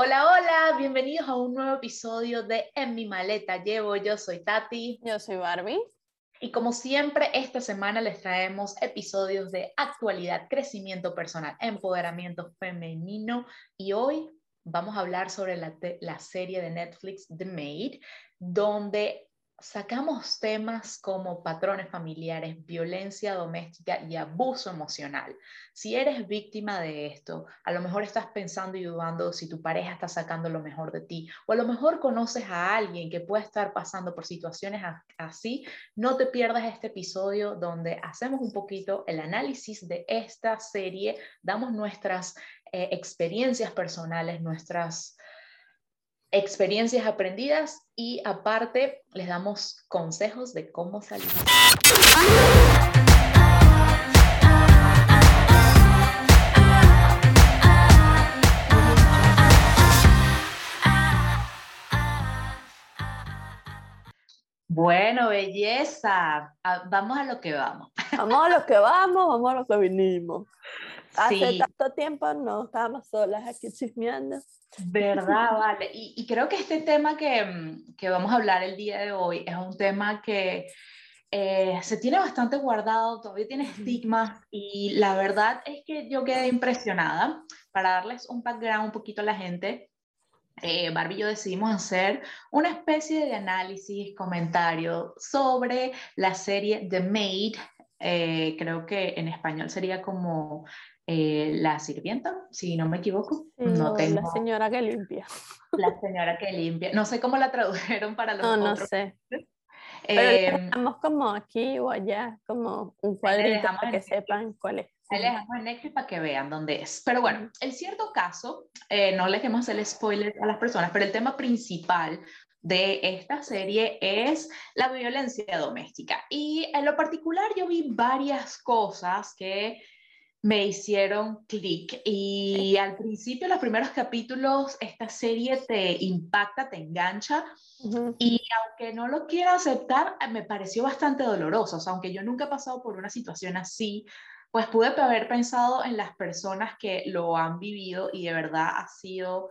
Hola, hola, bienvenidos a un nuevo episodio de En mi maleta llevo. Yo soy Tati. Yo soy Barbie. Y como siempre, esta semana les traemos episodios de actualidad, crecimiento personal, empoderamiento femenino. Y hoy vamos a hablar sobre la, la serie de Netflix The Maid, donde sacamos temas como patrones familiares, violencia doméstica y abuso emocional. Si eres víctima de esto, a lo mejor estás pensando y dudando si tu pareja está sacando lo mejor de ti, o a lo mejor conoces a alguien que puede estar pasando por situaciones así, no te pierdas este episodio donde hacemos un poquito el análisis de esta serie, damos nuestras eh, experiencias personales, nuestras experiencias aprendidas y aparte les damos consejos de cómo salir. Bueno, belleza. Vamos a lo que vamos. Vamos a lo que vamos, vamos a lo que vinimos. Hace tanto tiempo no estábamos solas aquí chismeando. ¿Verdad? Vale. Y, creo que este tema que, mm, que, vamos a hablar el día de hoy es un tema que eh, se tiene bastante guardado, todavía tiene estigmas y la verdad es que yo quedé impresionada. Para darles un background un poquito a la gente, eh, Barbie y yo decidimos hacer una especie de análisis, comentario sobre la serie The Maid. Eh, creo que en español sería como eh, la sirvienta, si no me equivoco. no tengo... La señora que limpia. La señora que limpia. No sé cómo la tradujeron para los no, otros. No sé. Pero dejamos como aquí o allá, como un cuadrito para que sepan cuál es. Les dejamos en Netflix para que vean dónde es. Pero bueno, el cierto caso, eh, no les queremos hacer spoiler a las personas, pero el tema principal de esta serie es la violencia doméstica. Y en lo particular yo vi varias cosas que me hicieron clic. Y al principio, los primeros capítulos, esta serie te impacta, te engancha. Y aunque no lo quiero aceptar, me pareció bastante doloroso. O sea, aunque yo nunca he pasado por una situación así, pues pude haber pensado en las personas que lo han vivido y de verdad ha sido...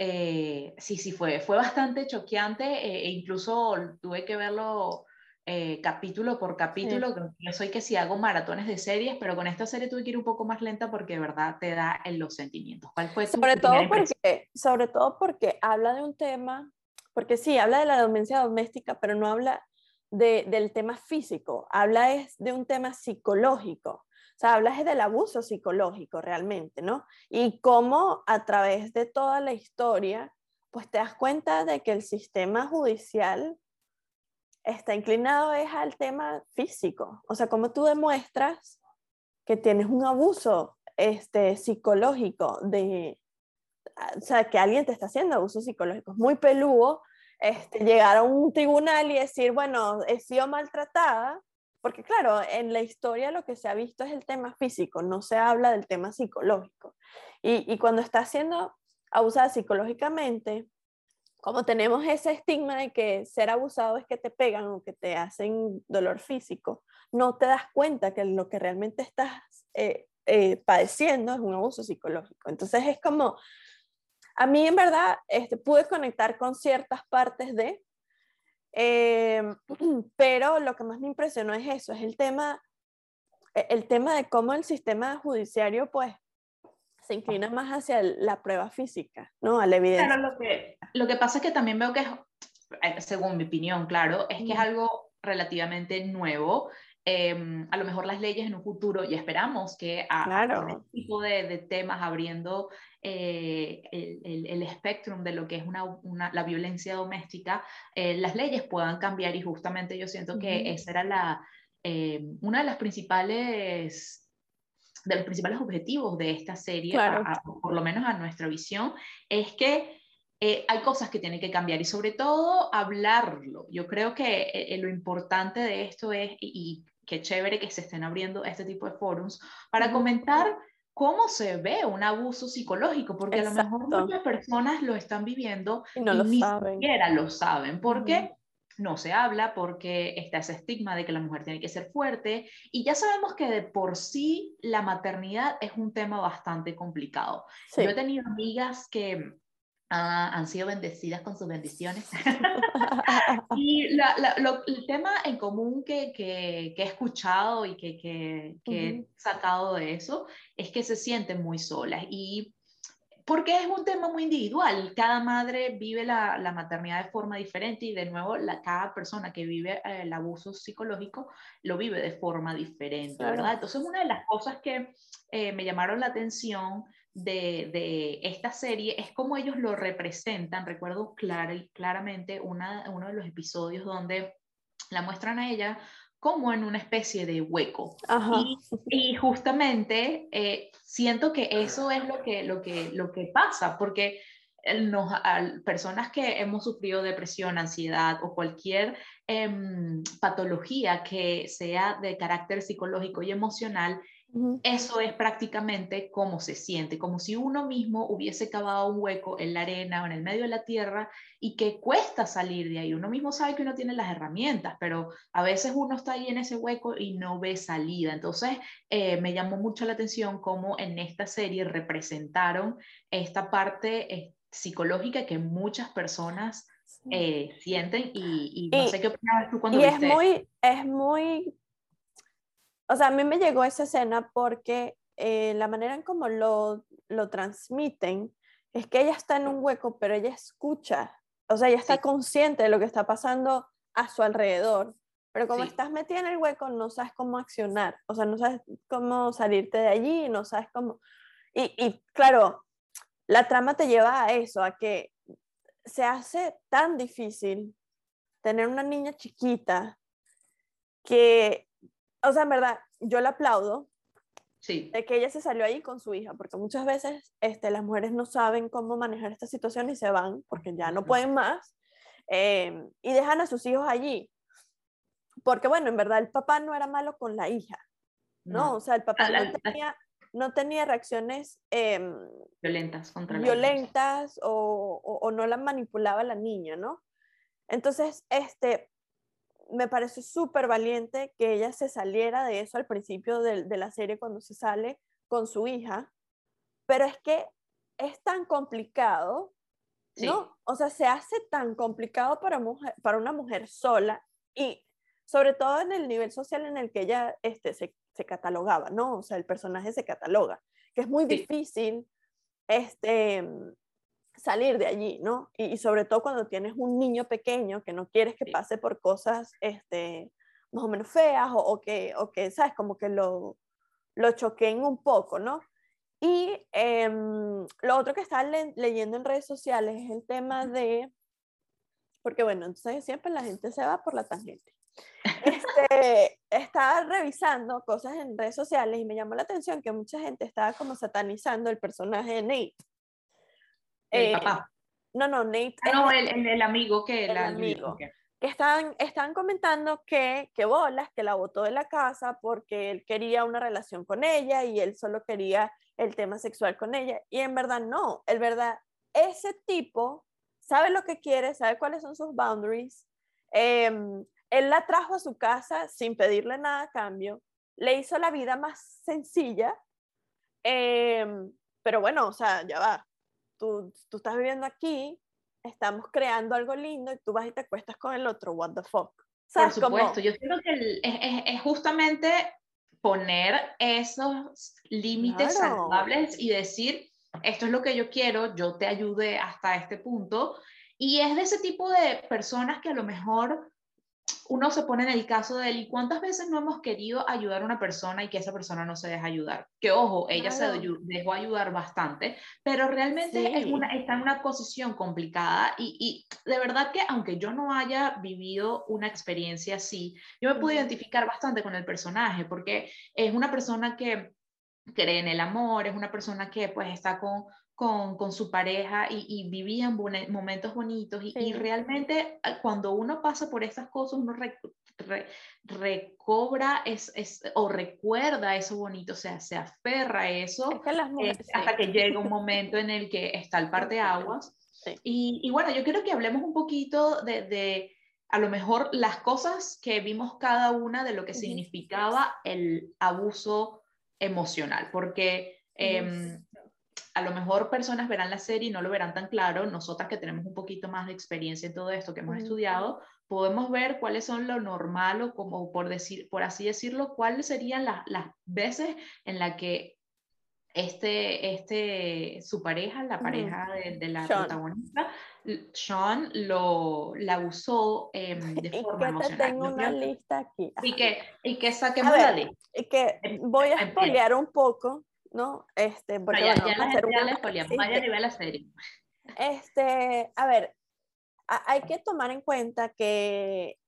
Eh, sí, sí, fue, fue bastante choqueante eh, e incluso tuve que verlo eh, capítulo por capítulo. Yo soy que si hago maratones de series, pero con esta serie tuve que ir un poco más lenta porque de verdad te da en los sentimientos. ¿Cuál fue sobre todo porque Sobre todo porque habla de un tema, porque sí, habla de la demencia doméstica, pero no habla de, del tema físico, habla es de un tema psicológico. O sea, hablas del abuso psicológico realmente, ¿no? Y cómo a través de toda la historia, pues te das cuenta de que el sistema judicial está inclinado es al tema físico. O sea, cómo tú demuestras que tienes un abuso este, psicológico de, o sea, que alguien te está haciendo abuso psicológico. Muy peludo este, llegar a un tribunal y decir, bueno, he sido maltratada, porque claro, en la historia lo que se ha visto es el tema físico, no se habla del tema psicológico. Y, y cuando estás siendo abusada psicológicamente, como tenemos ese estigma de que ser abusado es que te pegan o que te hacen dolor físico, no te das cuenta que lo que realmente estás eh, eh, padeciendo es un abuso psicológico. Entonces es como, a mí en verdad este, pude conectar con ciertas partes de, em, pero lo que más me impresionó es eso, es el tema, e, el tema de cómo el sistema judiciario pues se inclina más hacia la prueba física, ¿no? A la evidencia. Claro, lo que, lo que pasa es que también veo que, eh, según mi opinión, claro, es que es algo relativamente nuevo. Em, a lo mejor las leyes en un futuro, y esperamos que a, claro. este tipo de, de, temas abriendo eh, el, el, espectro de lo que es una, una, la violencia doméstica, eh, las leyes puedan cambiar y justamente yo siento que esa era la, una de las principales de los principales objetivos de esta serie, por lo menos a nuestra visión, es que eh, hay cosas que tienen que cambiar y sobre todo hablarlo. Yo creo que eh, eh, lo importante de esto es, y, qué chévere que se estén abriendo este tipo de forums, para comentar cómo se ve un abuso psicológico, porque a lo mejor muchas personas lo están viviendo y no lo ni saben. siquiera lo saben, porque no se habla porque está ese estigma de que la mujer tiene que ser fuerte y ya sabemos que de por sí la maternidad es un tema bastante complicado. Yo he tenido amigas que Ah, han sido bendecidas con sus bendiciones. y el tema en común que, que, he escuchado y que, que he sacado de eso es que se sienten muy solas. Y porque es un tema muy individual. Cada madre vive la, la maternidad de forma diferente y de nuevo la, cada persona que vive eh, el abuso psicológico lo vive de forma diferente, ¿verdad? Entonces una de las cosas que eh, me llamaron la atención de, de, esta serie es cómo ellos lo representan. Recuerdo clar, claramente una, uno de los episodios donde la muestran a ella como en una especie de hueco. Y, y, justamente eh, siento que eso es lo que, lo que, lo que pasa, porque nos, personas que hemos sufrido depresión, ansiedad o cualquier em, patología que sea de carácter psicológico y emocional, eso es prácticamente cómo se siente, como si uno mismo hubiese cavado un hueco en la arena o en el medio de la tierra y que cuesta salir de ahí. Uno mismo sabe que uno tiene las herramientas, pero a veces uno está ahí en ese hueco y no ve salida. Entonces, eh, me llamó mucho la atención cómo en esta serie representaron esta parte eh, psicológica que muchas personas eh, sienten y, no sé qué opinabas tú cuando y es muy es muy o sea, a mí me llegó esa escena porque eh, la manera en cómo lo, lo transmiten es que ella está en un hueco, pero ella escucha, o sea, ella está consciente de lo que está pasando a su alrededor, pero como estás metida en el hueco, no sabes cómo accionar, o sea, no sabes cómo salirte de allí, no sabes cómo... Y, y claro, la trama te lleva a eso, a que se hace tan difícil tener una niña chiquita que o sea, en verdad, yo le aplaudo sí. de que ella se salió ahí con su hija, porque muchas veces este, las mujeres no saben cómo manejar esta situación y se van porque ya no pueden más em, y dejan a sus hijos allí. Porque bueno, en verdad el papá no era malo con la hija, ¿no? O sea, el papá no tenía, no tenía reacciones em, violentas contra violentas o, o, o, no la manipulaba la niña, ¿no? Entonces, este, me pareció súper valiente que ella se saliera de eso al principio de, de, la serie cuando se sale con su hija, pero es que es tan complicado, ¿no? O sea, se hace tan complicado para, mujer, para una mujer sola y sobre todo en el nivel social en el que ella este, se, se catalogaba, ¿no? O sea, el personaje se cataloga, que es muy difícil este, salir de allí, ¿no? Y, sobre todo cuando tienes un niño pequeño que no quieres que pase por cosas este, más o menos feas o, que, o que, ¿sabes? Como que lo, lo choqueen un poco, ¿no? Y em, lo otro que estaba leyendo en redes sociales es el tema de, porque bueno, entonces siempre la gente se va por la tangente. Este, estaba revisando cosas en redes sociales y me llamó la atención que mucha gente estaba como satanizando el personaje de Nate. El eh, papá. No, no, Nate. Ah, no, el, el, amigo que el amigo. Que están, están comentando que, que bolas, que la botó de la casa porque él quería una relación con ella y él solo quería el tema sexual con ella. Y en verdad no, el verdad, ese tipo sabe lo que quiere, sabe cuáles son sus boundaries. Em, él la trajo a su casa sin pedirle nada a cambio, le hizo la vida más sencilla, em, pero bueno, o sea, ya va, tú, tú estás viviendo aquí, estamos creando algo lindo y tú vas y te acuestas con el otro, what the fuck. Por supuesto, yo creo que es, es, justamente poner esos límites saludables y decir, esto es lo que yo quiero, yo te ayude hasta este punto. Y es de ese tipo de personas que a lo mejor uno se pone en el caso de él, ¿y cuántas veces no hemos querido ayudar a una persona y que esa persona no se deja ayudar? Que ojo, ella se dejó ayudar bastante, pero realmente es una, está en una posición complicada y, y, de verdad que aunque yo no haya vivido una experiencia así, yo me pude identificar bastante con el personaje porque es una persona que cree en el amor, es una persona que pues está con, con, con su pareja y, y vivían momentos bonitos y, y, realmente ah, cuando uno pasa por estas cosas uno recobra es, es, o recuerda eso bonito, o sea, se aferra a eso eh, hasta que llega un momento en el que está el par de aguas. Y, y, bueno, yo quiero que hablemos un poquito de, de, a lo mejor las cosas que vimos cada una de lo que significaba el abuso emocional, porque a lo mejor personas verán la serie y no lo verán tan claro, nosotras que tenemos un poquito más de experiencia en todo esto, que hemos estudiado, podemos ver cuáles son lo normal o como por, decir, por así decirlo, cuáles serían las, las veces en las que este, este, su pareja, la pareja de, la protagonista, Sean lo, la usó em, de forma y que tengo una lista aquí. Y que, y que saquemos la lista. Y que em, voy a spoilear un poco, ¿no? Este, porque ya, bueno, ya hacer una... Vaya a nivel serie. Este, a ver, hay que tomar en cuenta que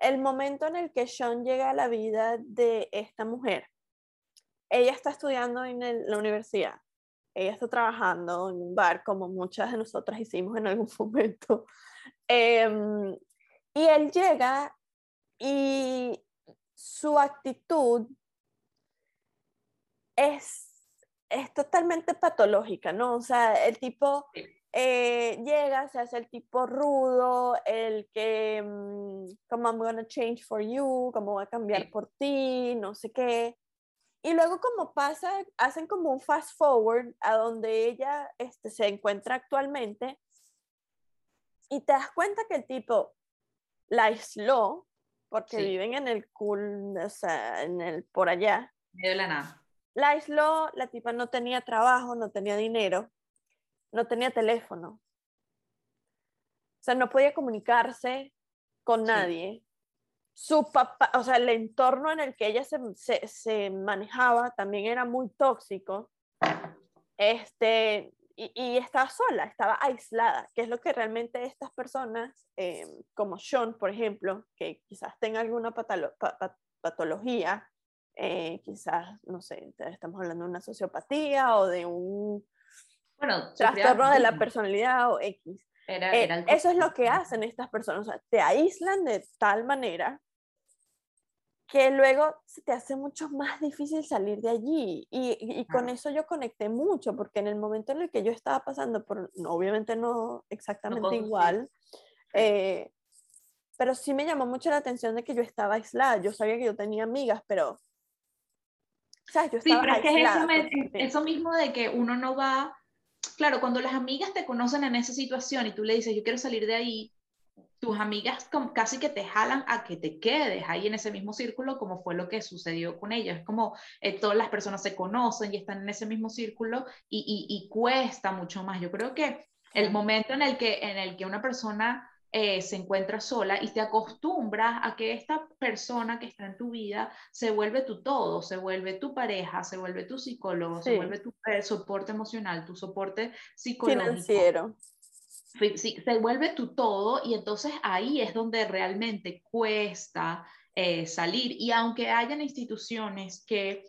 el momento en el que Sean llega a la vida de esta mujer, ella está estudiando en la universidad, ella está trabajando en un bar como muchas de nosotras hicimos en algún momento. Em, y él llega y su actitud es, es totalmente patológica, ¿no? O sea, el tipo eh, llega, se hace el tipo rudo, el que, mm, como I'm gonna change for you, como voy a cambiar por ti, no sé qué. Y luego como pasa, hacen como un fast forward a donde ella este, se encuentra actualmente y te das cuenta que el tipo la aisló porque viven en el cool, o sea, en el por allá. De la nada. La aisló, la tipa no tenía trabajo, no tenía dinero, no tenía teléfono. O sea, no podía comunicarse con nadie su papá, o sea, el entorno en el que ella se, se, manejaba también era muy tóxico. Este, y, y, estaba sola, estaba aislada, que es lo que realmente estas personas, eh, como Sean, por ejemplo, que quizás tenga alguna patología, eh, quizás, no sé, estamos hablando de una sociopatía o de un bueno, trastorno de la personalidad o X. Eh, eso es lo que hacen estas personas, o sea, te aíslan de tal manera que luego se te hace mucho más difícil salir de allí. Y, y, con eso yo conecté mucho, porque en el momento en el que yo estaba pasando por, obviamente no exactamente igual, eh, pero sí me llamó mucho la atención de que yo estaba aislada. Yo sabía que yo tenía amigas, pero... estaba sí, pero es que eso, eso mismo de que uno no va... Claro, cuando las amigas te conocen en esa situación y tú le dices, yo quiero salir de ahí, tus amigas casi que te jalan a que te quedes ahí en ese mismo círculo, como fue lo que sucedió con ellas. Es como eh, todas las personas se conocen y están en ese mismo círculo y, y, cuesta mucho más. Yo creo que el momento en el que, en el que una persona eh, se encuentra sola y te acostumbras a que esta persona que está en tu vida se vuelve tu todo, se vuelve tu pareja, se vuelve tu psicólogo, se vuelve tu eh, soporte emocional, tu soporte psicológico. Financiero se vuelve tu todo y entonces ahí es donde realmente cuesta eh, salir. Y aunque hayan instituciones que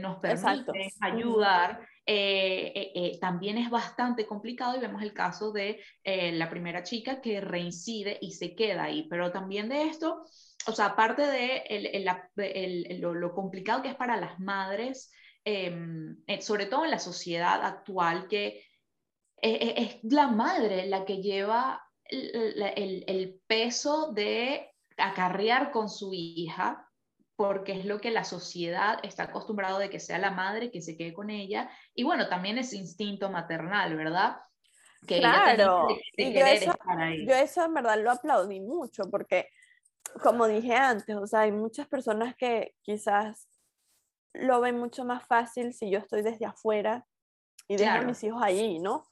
nos permiten ayudar, eh, también es bastante complicado y vemos el caso de la primera chica que reincide y se queda ahí. Pero también de esto, o sea, aparte de lo, lo, complicado que es para las madres, em, sobre todo en la sociedad actual que es, la madre la que lleva el, peso de acarrear con su hija, porque es lo que la sociedad está acostumbrado de que sea la madre que se quede con ella. Y bueno, también es instinto maternal, ¿verdad? Que claro, y yo, eso, yo eso en verdad lo aplaudí mucho, porque como dije antes, o sea, hay muchas personas que quizás lo ven mucho más fácil si yo estoy desde afuera y dejo a mis hijos allí, ¿no?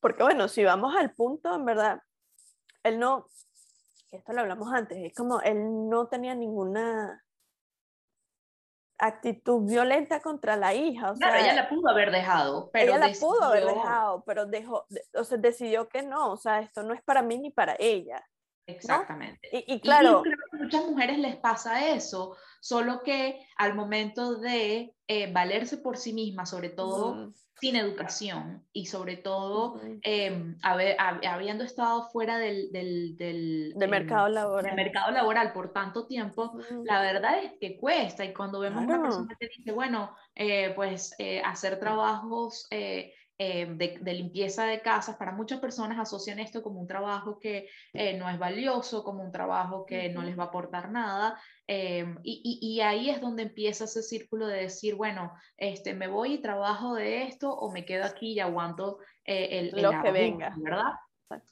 Porque bueno, si vamos al punto, en verdad, él no, esto lo hablamos antes, es como él no tenía ninguna actitud violenta contra la hija. O claro, ella la pudo haber dejado, pero ella la pudo haber dejado, pero dejó, o sea, decidió que no, o sea, esto no es para mí ni para ella. Exactamente. Y, claro, a muchas mujeres les pasa eso, solo que al momento de eh, valerse por sí mismas, sobre todo sin educación y sobre todo em, habiendo estado fuera del, del, del, em, mercado laboral. mercado laboral por tanto tiempo, la verdad es que cuesta. Y cuando vemos una persona que dice, bueno, eh, pues eh, hacer trabajos eh, de, limpieza de casas, para muchas personas asocian esto como un trabajo que eh, no es valioso, como un trabajo que no les va a aportar nada. Eh, y, y, ahí es donde empieza ese círculo de decir, bueno, este, me voy y trabajo de esto o me quedo aquí y aguanto el, lo que venga, ¿verdad?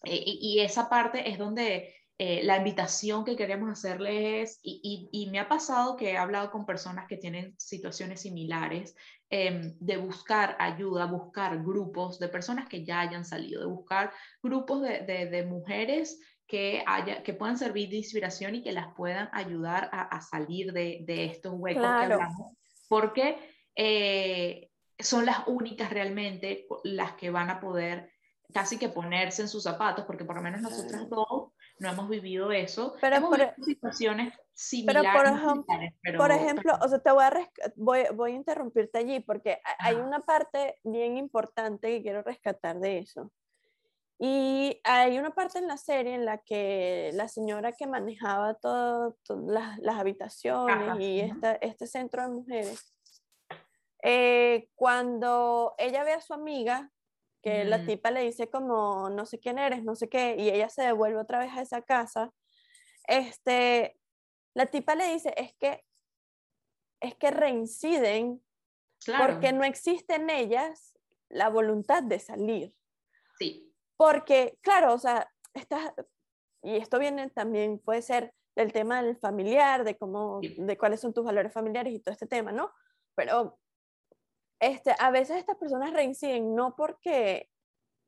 Y, y, esa parte es donde la invitación que queremos hacerles es, y, y, me ha pasado que he hablado con personas que tienen situaciones similares, Em, de buscar ayuda, buscar grupos de personas que ya hayan salido, de buscar grupos de, de, mujeres que, haya, que puedan servir de inspiración y que las puedan ayudar a, salir de, de, estos huecos que hablamos, porque eh, son las únicas realmente las que van a poder casi que ponerse en sus zapatos, porque por lo menos nosotras dos no hemos vivido eso. Pero hemos por, vivido situaciones similares. Pero por ejemplo, por ejemplo o sea, te voy a, voy, voy, a interrumpirte allí porque hay una parte bien importante que quiero rescatar de eso. Y hay una parte en la serie en la que la señora que manejaba todas las, las, habitaciones y esta, este centro de mujeres, eh, cuando ella ve a su amiga que la tipa le dice como, no sé quién eres, no sé qué, y ella se devuelve otra vez a esa casa, este, la tipa le dice, es que, es que reinciden porque no existe en ellas la voluntad de salir. Sí. Porque, claro, o sea, está, y esto viene también, puede ser del tema del familiar, de cómo, de cuáles son tus valores familiares y todo este tema, ¿no? Pero este, a veces estas personas reinciden no porque,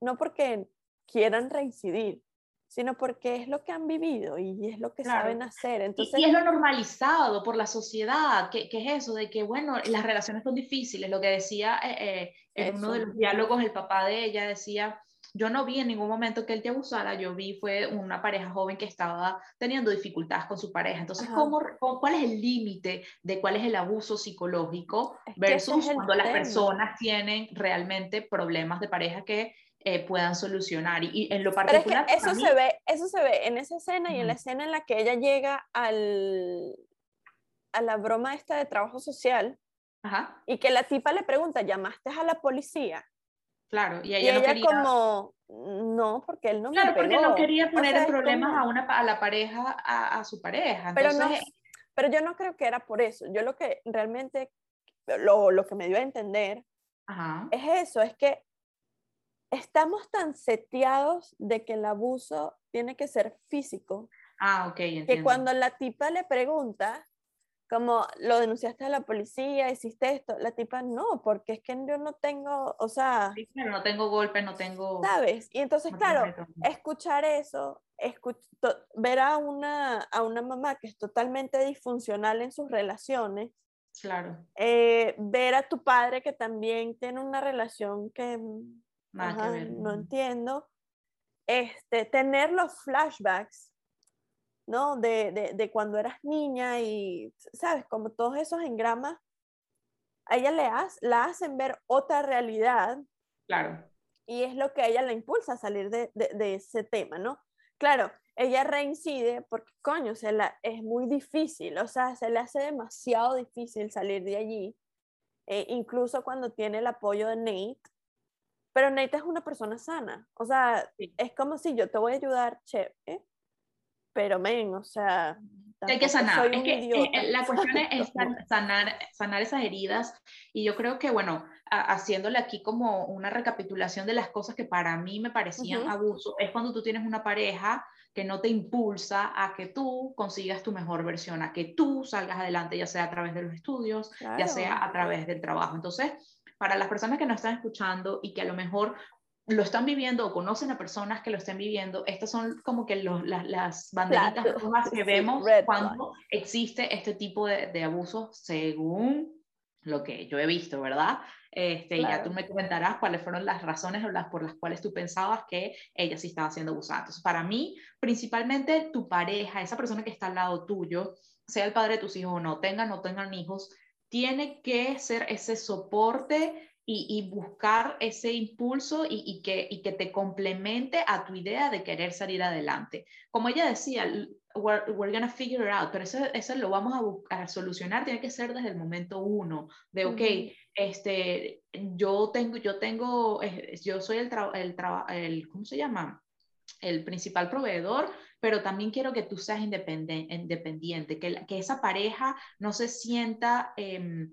no porque quieran reincidir, sino porque es lo que han vivido y es lo que saben hacer. Entonces, y, es lo normalizado por la sociedad, que, que, es eso de que, bueno, las relaciones son difíciles, lo que decía eh, eh, en uno de los diálogos el papá de ella decía, yo no vi en ningún momento que él te abusara, yo vi fue una pareja joven que estaba teniendo dificultades con su pareja. Entonces, ¿cómo, ¿cuál es el límite de cuál es el abuso psicológico versus cuando las personas tienen realmente problemas de pareja que eh, puedan solucionar? Y, en lo particular... Pero es que eso, se ve, eso se ve en esa escena y en la escena en la que ella llega al, a la broma esta de trabajo social y que la tipa le pregunta, ¿llamaste a la policía? Claro, y ella, no quería... como, no, porque él no claro, porque no quería poner en problemas a, una, a la pareja, a, a su pareja. Pero, no, pero yo no creo que era por eso. Yo lo que realmente, lo, lo que me dio a entender es eso, es que estamos tan seteados de que el abuso tiene que ser físico. Ah, ok, entiendo. Que cuando la tipa le pregunta, como lo denunciaste a la policía, hiciste esto, la tipa no, porque es que yo no tengo, o sea... Sí, no tengo golpes, no tengo... ¿Sabes? Y entonces, claro, escuchar eso, ver a una, a una mamá que es totalmente disfuncional en sus relaciones, claro. Eh, ver a tu padre que también tiene una relación que, no entiendo, este, tener los flashbacks ¿no? De, de, de, cuando eras niña y, ¿sabes? Como todos esos engramas, a ella le la hacen ver otra realidad. Claro. Y es lo que a ella la impulsa a salir de, de ese tema, ¿no? Claro, ella reincide porque, coño, se la, es muy difícil, o sea, se le hace demasiado difícil salir de allí, eh, incluso cuando tiene el apoyo de Nate. Pero Nate es una persona sana, o sea, es como si yo te voy a ayudar, che, ¿eh? Pero men, o sea... Hay que sanar. Es que eh, la cuestión es sanar, sanar esas heridas y yo creo que, bueno, haciéndole aquí como una recapitulación de las cosas que para mí me parecían abuso, es cuando tú tienes una pareja que no te impulsa a que tú consigas tu mejor versión, a que tú salgas adelante, ya sea a través de los estudios, ya sea a través del trabajo. Entonces, para las personas que nos están escuchando y que a lo mejor lo están viviendo o conocen a personas que lo estén viviendo, estas son como que las banderitas rojas que vemos cuando existe este tipo de, de, abusos según lo que yo he visto, ¿verdad? Este, Y ya tú me comentarás cuáles fueron las razones o las, por las cuales tú pensabas que ella sí estaba siendo abusada. Entonces, para mí, principalmente tu pareja, esa persona que está al lado tuyo, sea el padre de tus hijos o no, tengan o no tengan hijos, tiene que ser ese soporte y, buscar ese impulso y, que, y que te complemente a tu idea de querer salir adelante. Como ella decía, we're, we're gonna figure it out, pero eso, eso lo vamos a, buscar, a solucionar, tiene que ser desde el momento uno, de, ok, este, yo tengo, yo tengo, eh, yo soy el, el, el, ¿cómo se llama? El principal proveedor, pero también quiero que tú seas independiente, que, que esa pareja no se sienta... Eh,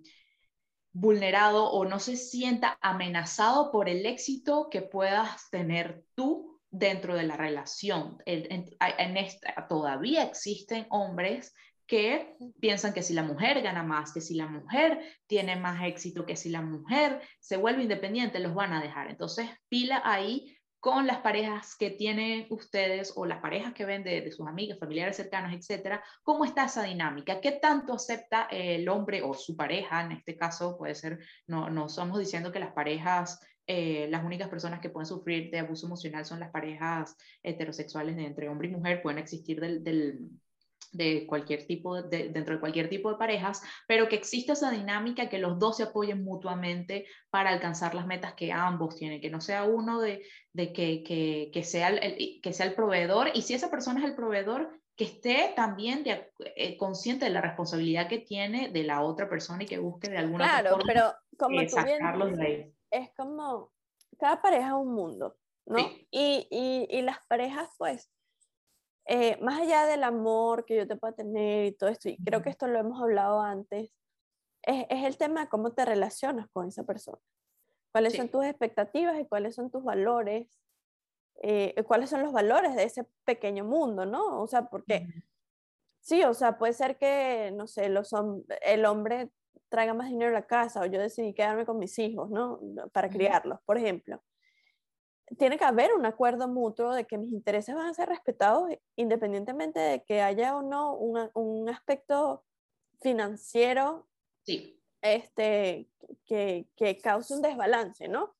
vulnerado o no se sienta amenazado por el éxito que puedas tener tú dentro de la relación. En, esta, todavía existen hombres que piensan que si la mujer gana más, que si la mujer tiene más éxito, que si la mujer se vuelve independiente, los van a dejar. Entonces, pila ahí con las parejas que tienen ustedes o las parejas que ven de, sus amigas, familiares cercanos, etcétera, ¿cómo está esa dinámica? ¿Qué tanto acepta el hombre o su pareja? En este caso puede ser, no, no estamos diciendo que las parejas, eh, las únicas personas que pueden sufrir de abuso emocional son las parejas heterosexuales de entre hombre y mujer, pueden existir del, del de cualquier tipo, de, dentro de cualquier tipo de parejas, pero que exista esa dinámica, que los dos se apoyen mutuamente para alcanzar las metas que ambos tienen, que no sea uno de, de que, que, que, sea el, que sea el proveedor, y si esa persona es el proveedor, que esté también de, eh, consciente de la responsabilidad que tiene de la otra persona y que busque de alguna claro, pero como tú bien es como, cada pareja es un mundo, ¿no? Y, y, y las parejas, pues, eh, más allá del amor que yo te pueda tener y todo esto, y creo que esto lo hemos hablado antes, es, es el tema de cómo te relacionas con esa persona. ¿Cuáles son tus expectativas y cuáles son tus valores? Eh, ¿Cuáles son los valores de ese pequeño mundo, no? O sea, porque sí, o sea, puede ser que, no sé, los el hombre traiga más dinero a la casa o yo decidí quedarme con mis hijos, ¿no? Para criarlos, por ejemplo tiene que haber un acuerdo mutuo de que mis intereses van a ser respetados independientemente de que haya o no un aspecto financiero sí. este, que, que, cause un desbalance, ¿no?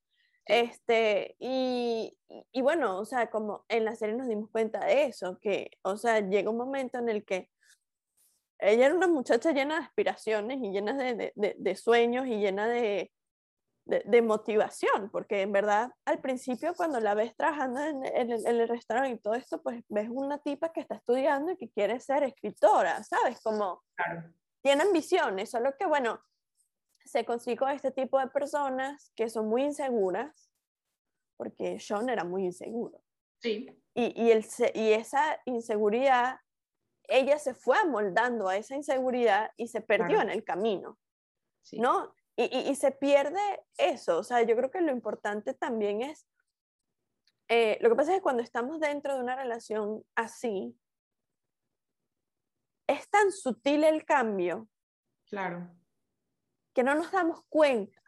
Este, y, y, bueno, o sea, como en la serie nos dimos cuenta de eso, que, o sea, llega un momento en el que ella era una muchacha llena de aspiraciones y llena de, de, de sueños y llena de, de, motivación, porque en verdad al principio cuando la ves trabajando en, el, restaurante y todo esto, pues ves una tipa que está estudiando y que quiere ser escritora, ¿sabes? Como tienen visiones, solo que bueno, se consigue con este tipo de personas que son muy inseguras, porque Sean era muy inseguro. Sí. Y, y, el, y esa inseguridad, ella se fue amoldando a esa inseguridad y se perdió en el camino. Sí. ¿no? Y, se pierde eso, o sea, yo creo que lo importante también es, eh, lo que pasa es que cuando estamos dentro de una relación así, es tan sutil el cambio. Claro. Que no nos damos cuenta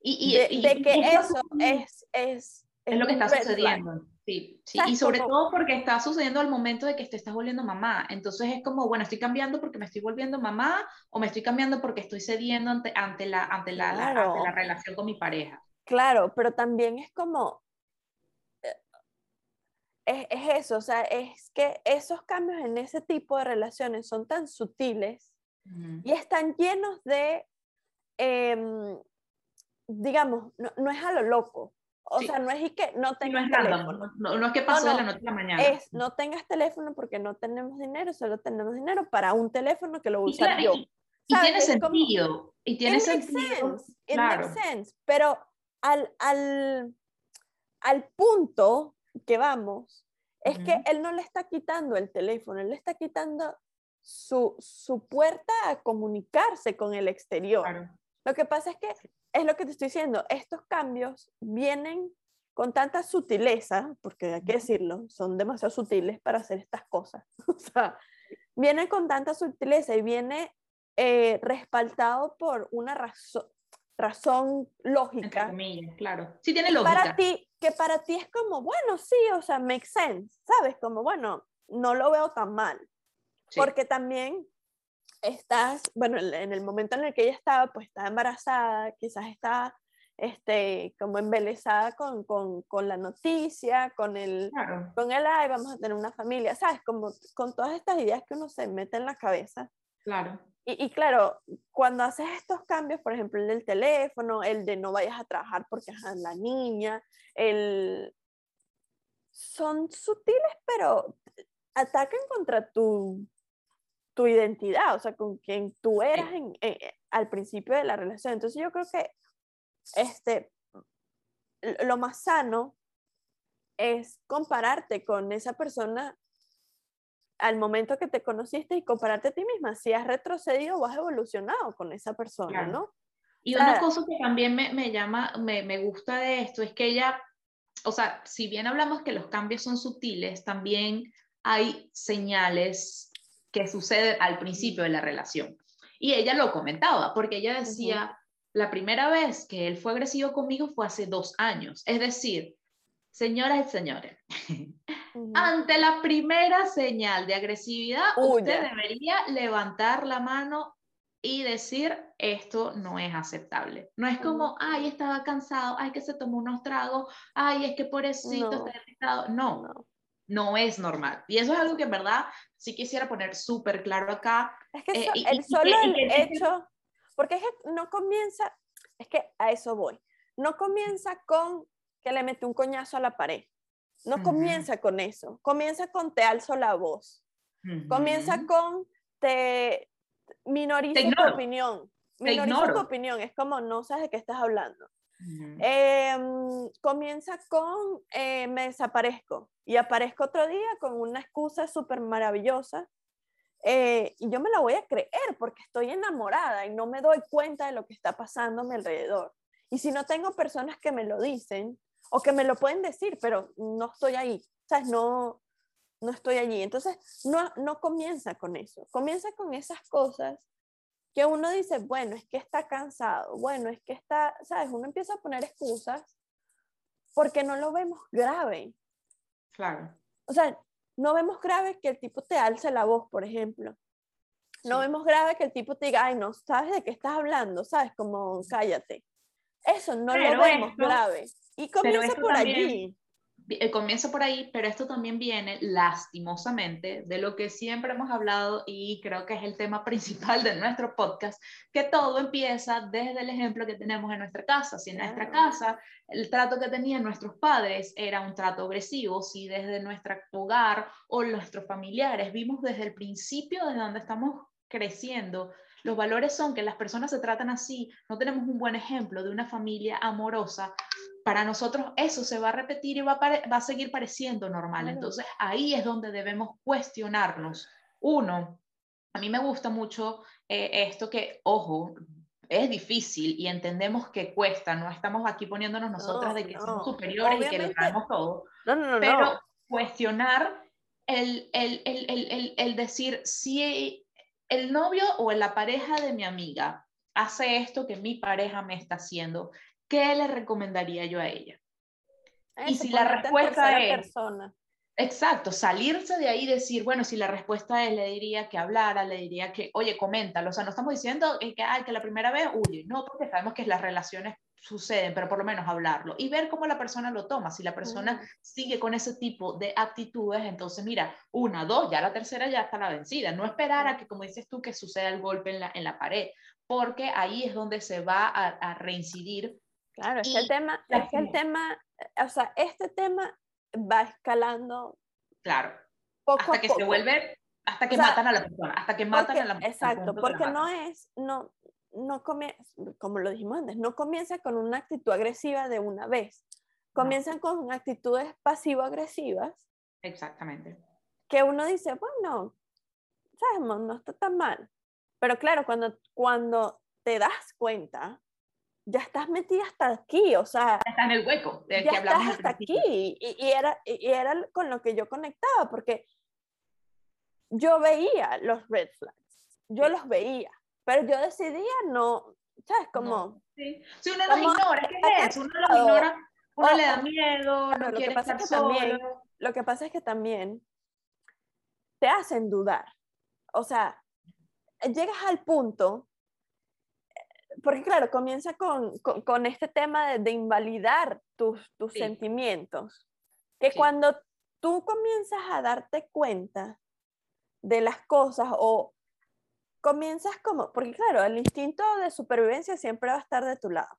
y, de, que eso es, es, es, lo que está sucediendo. Sí, sí. y sobre todo porque está sucediendo al momento de que te estás volviendo mamá. Entonces es como, bueno, estoy cambiando porque me estoy volviendo mamá o me estoy cambiando porque estoy cediendo ante, ante, la, ante, la, la, relación con mi pareja. Claro, pero también es como, eh, es, es, eso, o sea, es que esos cambios en ese tipo de relaciones son tan sutiles y están llenos de, em, digamos, no, no, es a lo loco, o sea, no es que no tengas no teléfono. No, es que pasó de la noche a la mañana. Es no tengas teléfono porque no tenemos dinero, solo tenemos dinero para un teléfono que lo usa yo. Y, tiene sentido. y tiene sentido. It makes sense. Pero al, al, al punto que vamos, es que él no le está quitando el teléfono, él le está quitando su, su puerta a comunicarse con el exterior. Lo que pasa es que es lo que te estoy diciendo, estos cambios vienen con tanta sutileza, porque hay que decirlo, son demasiado sutiles para hacer estas cosas. o sea, vienen con tanta sutileza y viene eh, respaldado por una razón razón lógica. claro. Sí tiene lógica. Para ti, que para ti es como, bueno, sí, o sea, makes sense, ¿sabes? Como, bueno, no lo veo tan mal. Porque también estás, bueno, en el momento en el que ella estaba, pues estaba embarazada, quizás está este, como embelesada con, con, con la noticia, con el, con el, ay, vamos a tener una familia, ¿sabes? Como con todas estas ideas que uno se mete en la cabeza. Claro. Y, claro, cuando haces estos cambios, por ejemplo, el del teléfono, el de no vayas a trabajar porque es la niña, el... son sutiles, pero atacan contra tu, tu identidad, o sea, con quien tú eras en, al principio de la relación. Entonces yo creo que este, lo más sano es compararte con esa persona al momento que te conociste y compararte a ti misma, si has retrocedido o has evolucionado con esa persona, ¿no? Y una cosa que también me, me llama, me, me, gusta de esto es que ella, o sea, si bien hablamos que los cambios son sutiles, también hay señales que suceden al principio de la relación. Y ella lo comentaba, porque ella decía, la primera vez que él fue agresivo conmigo fue hace dos años. Es decir, señoras y señores, ante la primera señal de agresividad, usted debería levantar la mano y decir, esto no es aceptable. No es como, ay, estaba cansado, ay, que se tomó unos tragos, ay, es que pobrecito no. está irritado. No, no, no, es normal. Y eso es algo que en verdad sí quisiera poner súper claro acá. Es que eh, el solo el hecho porque es que no comienza, es que a eso voy, no comienza con que le mete un coñazo a la pared, no comienza con eso, comienza con te alzo la voz, comienza con te minorizo tu opinión, minorizo tu opinión, es como no sabes de qué estás hablando. Em, comienza con eh, me desaparezco y aparezco otro día con una excusa súper maravillosa eh, y yo me la voy a creer porque estoy enamorada y no me doy cuenta de lo que está pasando a mi alrededor. Y si no tengo personas que me lo dicen o que me lo pueden decir, pero no estoy ahí, ¿sabes? No, no estoy allí. Entonces, no, no comienza con eso, comienza con esas cosas que uno dice, bueno, es que está cansado, bueno, es que está, ¿sabes? Uno empieza a poner excusas porque no lo vemos grave. Claro. O sea, no vemos grave que el tipo te alce la voz, por ejemplo. No vemos grave que el tipo te diga, ay, no sabes de qué estás hablando, sabes, como cállate. Eso no lo vemos grave. Y comienza por allí. Eh, comienza por ahí, pero esto también viene lastimosamente de lo que siempre hemos hablado y creo que es el tema principal de nuestro podcast, que todo empieza desde el ejemplo que tenemos en nuestra casa. Si en nuestra casa el trato que tenían nuestros padres era un trato agresivo, si desde nuestro hogar o nuestros familiares vimos desde el principio, desde donde estamos creciendo, los valores son que las personas se tratan así, no tenemos un buen ejemplo de una familia amorosa, para nosotros eso se va a repetir y va a, va a seguir pareciendo normal. Entonces ahí es donde debemos cuestionarnos. Uno, a mí me gusta mucho eh, esto que, ojo, es difícil y entendemos que cuesta, no estamos aquí poniéndonos nosotras de que somos superiores y que lo sabemos todo, no, no, pero cuestionar el, el, el, el decir si el novio o la pareja de mi amiga hace esto que mi pareja me está haciendo, ¿qué le recomendaría yo a ella? y si la respuesta es... Persona. Exacto, salirse de ahí y decir, bueno, si la respuesta es, le diría que hablara, le diría que, oye, coméntalo, o sea, no estamos diciendo que, ay, que la primera vez huye, no, porque sabemos que las relaciones suceden, pero por lo menos hablarlo y ver cómo la persona lo toma. Si la persona sigue con ese tipo de actitudes, entonces mira, una, dos, ya la tercera ya está la vencida. No esperar a que, como dices tú, que suceda el golpe en la, en la pared, porque ahí es donde se va a, reincidir. Claro, es que el tema, es que el tema, o sea, este tema va escalando. Claro. hasta que se vuelve, hasta que matan a la persona, hasta que matan a la persona. Exacto, porque no es, no, no comienza, como lo dijimos antes, no comienza con una actitud agresiva de una vez. Comienzan con actitudes pasivo-agresivas. Exactamente. Que uno dice, bueno, sabemos, no está tan mal. Pero claro, cuando, cuando te das cuenta, ya estás metida hasta aquí, o sea... Está en el hueco del que hablamos estás hasta aquí. Y, y, era, y era con lo que yo conectaba, porque yo veía los red flags, yo los veía pero yo decidía no, ¿sabes? Como... sí. Si uno los ignora, ¿qué es Uno los ignora, uno le da miedo, no quiere que pasa estar que También, lo que pasa es que también te hacen dudar. O sea, llegas al punto, porque claro, comienza con, con, este tema de, de, invalidar tus, tus sentimientos, que cuando tú comienzas a darte cuenta de las cosas o comienzas como, porque claro, el instinto de supervivencia siempre va a estar de tu lado,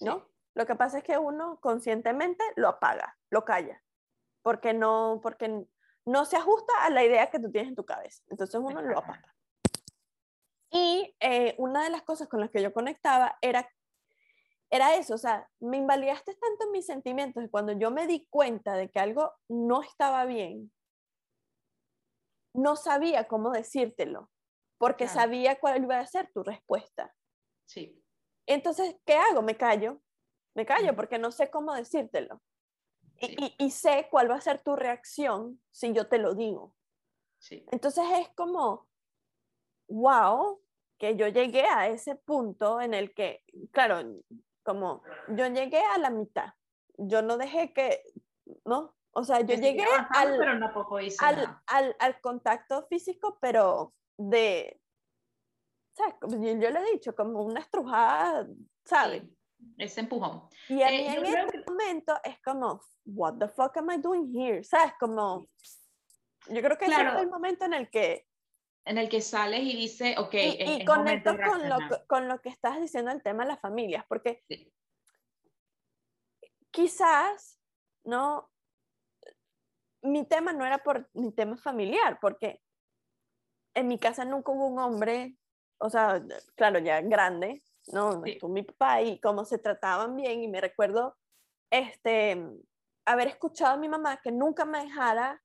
¿no? Lo que pasa es que uno conscientemente lo apaga, lo calla, porque no, porque no se ajusta a la idea que tú tienes en tu cabeza. Entonces uno lo apaga. Y eh, una de las cosas con las que yo conectaba era, era eso, o sea, me invalidaste tanto en mis sentimientos y cuando yo me di cuenta de que algo no estaba bien, no sabía cómo decírtelo, porque sabía cuál iba a ser tu respuesta. Sí. Entonces, ¿qué hago? Me callo, me callo porque no sé cómo decírtelo. Y, y, sé cuál va a ser tu reacción si yo te lo digo. Sí. Entonces es como, wow, que yo llegué a ese punto en el que, claro, como yo llegué a la mitad. Yo no dejé que, ¿no? O sea, yo llegué al, al, al, al, contacto físico, pero de, ¿sabes? Yo, le he dicho, como una estrujada, ¿sabes? ese empujón. Y a eh, en este momento es como, what the fuck am I doing here? ¿Sabes? Como, yo creo que ese es el momento en el que... En el que sales y dices, ok, y, y conecto con lo, con lo que estás diciendo el tema de las familias, porque quizás, ¿no? Mi tema no era por mi tema familiar, porque en mi casa nunca hubo un hombre, o sea, claro, ya grande, ¿no? Sí. mi papá y cómo se trataban bien y me recuerdo este, haber escuchado a mi mamá que nunca me dejara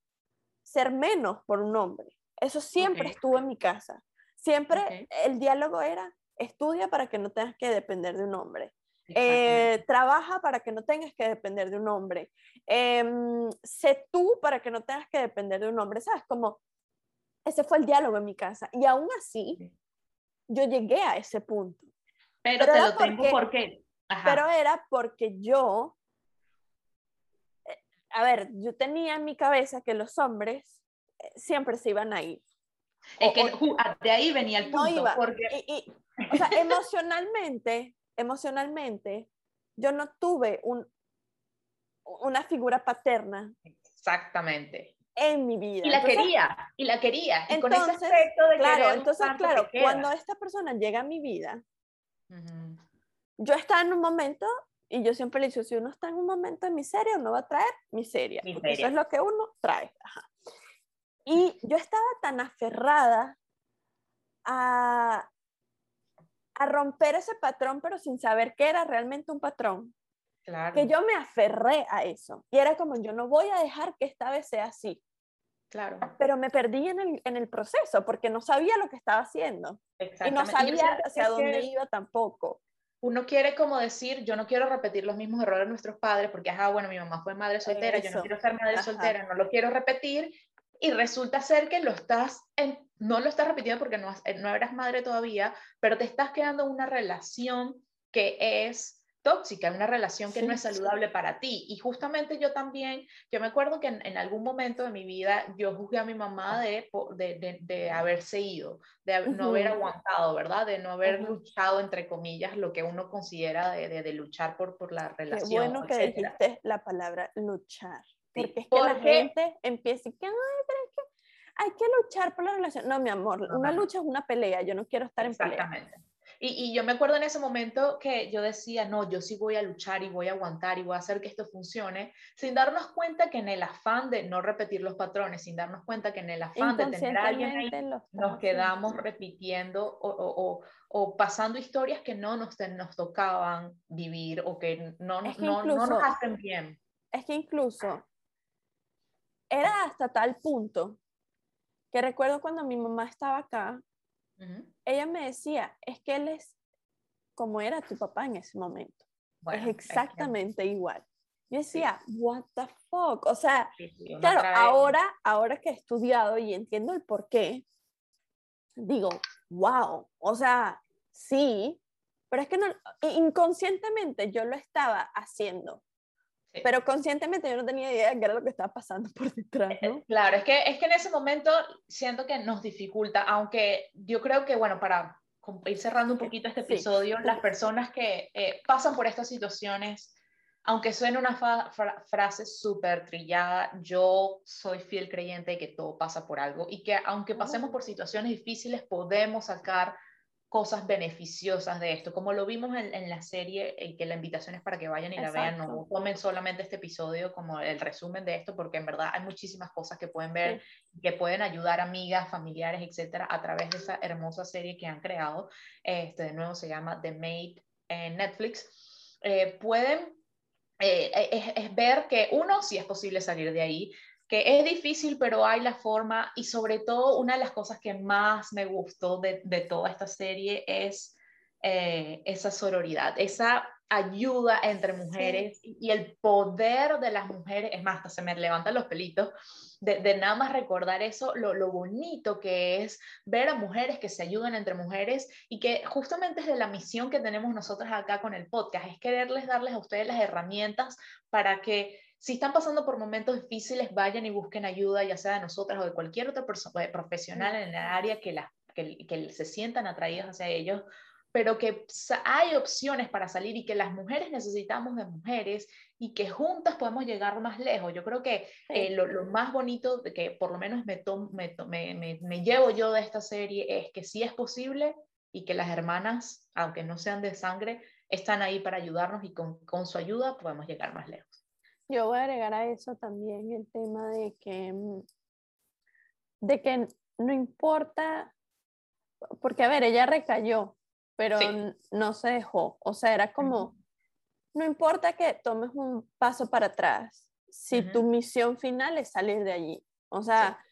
ser menos por un hombre. Eso siempre estuvo en mi casa. Siempre el diálogo era, estudia para que no tengas que depender de un hombre. Eh, trabaja para que no tengas que depender de un hombre. Em, sé tú para que no tengas que depender de un hombre. ¿Sabes? Como ese fue el diálogo en mi casa. Y aún así, yo llegué a ese punto. Pero, te lo tengo porque, Pero era porque yo, eh, a ver, yo tenía en mi cabeza que los hombres siempre se iban a ir. Es que ah, de ahí venía el punto. porque... o sea, emocionalmente, emocionalmente, yo no tuve un, una figura paterna. Exactamente en mi vida. Y la quería, y la quería. Y entonces, con ese aspecto de claro, entonces, claro, cuando esta persona llega a mi vida, yo estaba en un momento, y yo siempre le digo, si uno está en un momento de miseria, uno va a traer miseria. miseria. Eso es lo que uno trae. Y yo estaba tan aferrada a, a romper ese patrón, pero sin saber que era realmente un patrón. Claro. Que yo me aferré a eso. Y era como, yo no voy a dejar que esta vez sea así. Claro. Pero me perdí en el, en el proceso porque no sabía lo que estaba haciendo. Y no sabía hacia dónde iba tampoco. Uno quiere como decir, yo no quiero repetir los mismos errores de nuestros padres porque, ajá, bueno, mi mamá fue madre soltera, yo no quiero ser madre soltera, no lo quiero repetir. Y resulta ser que lo estás, en, no lo estás repitiendo porque no, no eras madre todavía, pero te estás quedando una relación que es tóxica, una relación que no es saludable para ti. Y justamente yo también, yo me acuerdo que en, algún momento de mi vida yo juzgué a mi mamá de, de, de, haberse ido, de no haber aguantado, ¿verdad? De no haber luchado, entre comillas, lo que uno considera de, luchar por, por la relación. Qué bueno que dijiste la palabra luchar. Porque es que la gente empieza y que, ay, pero es que hay que luchar por la relación. No, mi amor, una lucha es una pelea, yo no quiero estar en pelea. Exactamente. Y, yo me acuerdo en ese momento que yo decía, no, yo sí voy a luchar y voy a aguantar y voy a hacer que esto funcione, sin darnos cuenta que en el afán de no repetir los patrones, sin darnos cuenta que en el afán de tener a alguien ahí, nos quedamos repitiendo o, o, o, pasando historias que no nos, nos tocaban vivir o que no, no, no nos hacen bien. Es que incluso era hasta tal punto que recuerdo cuando mi mamá estaba acá ella me decía, es que él es como era tu papá en ese momento. es exactamente igual. Yo decía, what the fuck? O sea, claro, ahora, ahora que he estudiado y entiendo el por qué, digo, wow, o sea, sí, pero es que no, inconscientemente yo lo estaba haciendo. Pero conscientemente yo no tenía idea de qué era lo que estaba pasando por detrás, ¿no? Eh, claro, es que, es que en ese momento siento que nos dificulta, aunque yo creo que, bueno, para ir cerrando un poquito este episodio, las personas que eh, pasan por estas situaciones aunque suene una frase súper trillada, yo soy fiel creyente de que todo pasa por algo y que aunque pasemos por situaciones difíciles, podemos sacar cosas beneficiosas de esto, como lo vimos en, la serie, y que la invitación es para que vayan y la vean, no tomen solamente este episodio como el resumen de esto, porque en verdad hay muchísimas cosas que pueden ver, que pueden ayudar amigas, familiares, etcétera, a través de esa hermosa serie que han creado. Este, de nuevo se llama The Maid en Netflix. Eh, pueden eh, es, es, ver que uno, si es posible salir de ahí, que es difícil, pero hay la forma y sobre todo una de las cosas que más me gustó de, de toda esta serie es eh, esa sororidad, esa ayuda entre mujeres y el poder de las mujeres, es más, hasta se me levantan los pelitos de, de nada más recordar eso, lo, lo, bonito que es ver a mujeres que se ayudan entre mujeres y que justamente es de la misión que tenemos nosotras acá con el podcast, es quererles darles a ustedes las herramientas para que si están pasando por momentos difíciles, vayan y busquen ayuda, ya sea de nosotras o de cualquier otra persona eh, profesional en el área que, la, que, que se sientan atraídos hacia ellos, pero que hay opciones para salir y que las mujeres necesitamos de mujeres y que juntas podemos llegar más lejos. Yo creo que eh, lo, lo, más bonito de que por lo menos me, me, me, me, llevo yo de esta serie es que sí es posible y que las hermanas, aunque no sean de sangre, están ahí para ayudarnos y con, con su ayuda podemos llegar más lejos. Yo voy a agregar a eso también el tema de que, mm, de que no importa, porque a ver, ella recayó, pero no se dejó. O sea, era como, no importa que tomes un paso para atrás, si tu misión final es salir de allí. O sea,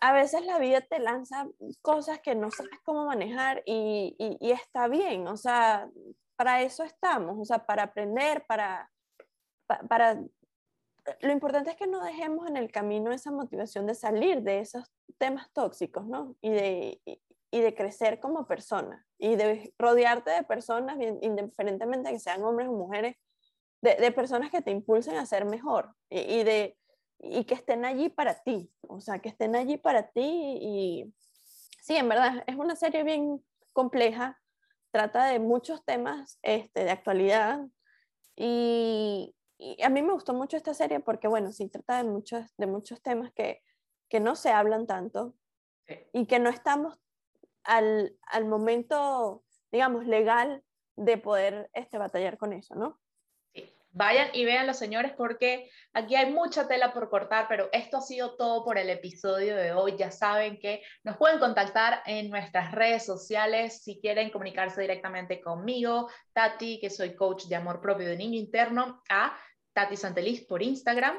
a veces la vida te lanza cosas que no sabes cómo manejar y, y, está bien. O sea, para eso estamos, o sea, para aprender, para para, lo importante es que no dejemos en el camino esa motivación de salir de esos temas tóxicos, ¿no? Y de, y, de crecer como persona, y de rodearte de personas, indiferentemente de que sean hombres o mujeres, de, de personas que te impulsen a ser mejor y, y, de, y que estén allí para ti, o sea, que estén allí para ti y sí, en verdad, es una serie bien compleja, trata de muchos temas este, de actualidad y, y a mí me gustó mucho esta serie porque, bueno, sí trata de muchos, de muchos temas que, que no se hablan tanto y que no estamos al, al, momento, digamos, legal de poder este, batallar con eso, ¿no? Sí. Vayan y vean los señores porque aquí hay mucha tela por cortar, pero esto ha sido todo por el episodio de hoy. Ya saben que nos pueden contactar en nuestras redes sociales si quieren comunicarse directamente conmigo, Tati, que soy coach de amor propio de niño interno, a Tati Santeliz por Instagram.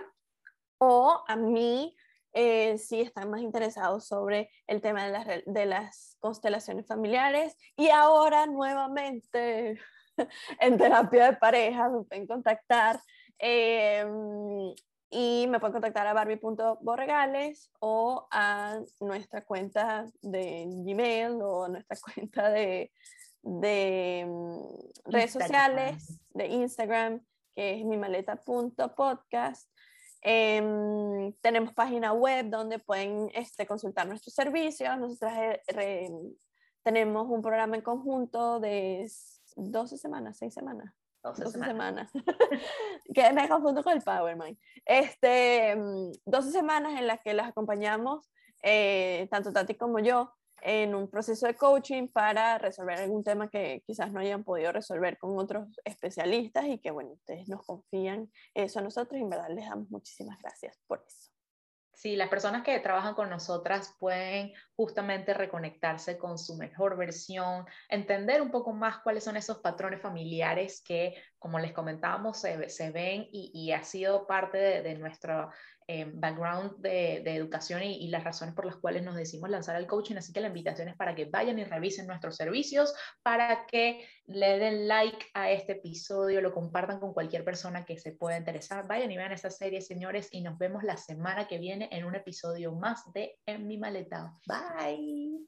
O a mí, eh, si están más interesados sobre el tema de las, de las constelaciones familiares. Y ahora nuevamente en terapia de pareja me pueden contactar. Em, y me pueden contactar a barbie.borregales o a nuestra cuenta de Gmail o a nuestra cuenta de, de mm, redes sociales, de Instagram, que es mi maleta.podcast. Eh, tenemos página web donde pueden este, consultar nuestros servicios. Nosotros eh, tenemos un programa en conjunto de 12 semanas, 6 semanas. 12, semanas. que me confundo con el PowerMind. Este, 12 semanas en las que las acompañamos, eh, tanto Tati como yo, en un proceso de coaching para resolver algún tema que quizás no hayan podido resolver con otros especialistas y que, bueno, ustedes nos confían eso a nosotros y en verdad les damos muchísimas gracias por eso. Sí, las personas que trabajan con nosotras pueden justamente reconectarse con su mejor versión, entender un poco más cuáles son esos patrones familiares que, como les comentábamos, se, se ven y, y, ha sido parte de, de nuestro eh, background de, educación y, las razones por las cuales nos decimos lanzar el coaching. Así que la invitación es para que vayan y revisen nuestros servicios, para que le den like a este episodio, lo compartan con cualquier persona que se pueda interesar. Vayan y vean esta serie, señores, y nos vemos la semana que viene en un episodio más de En mi maleta. Bye.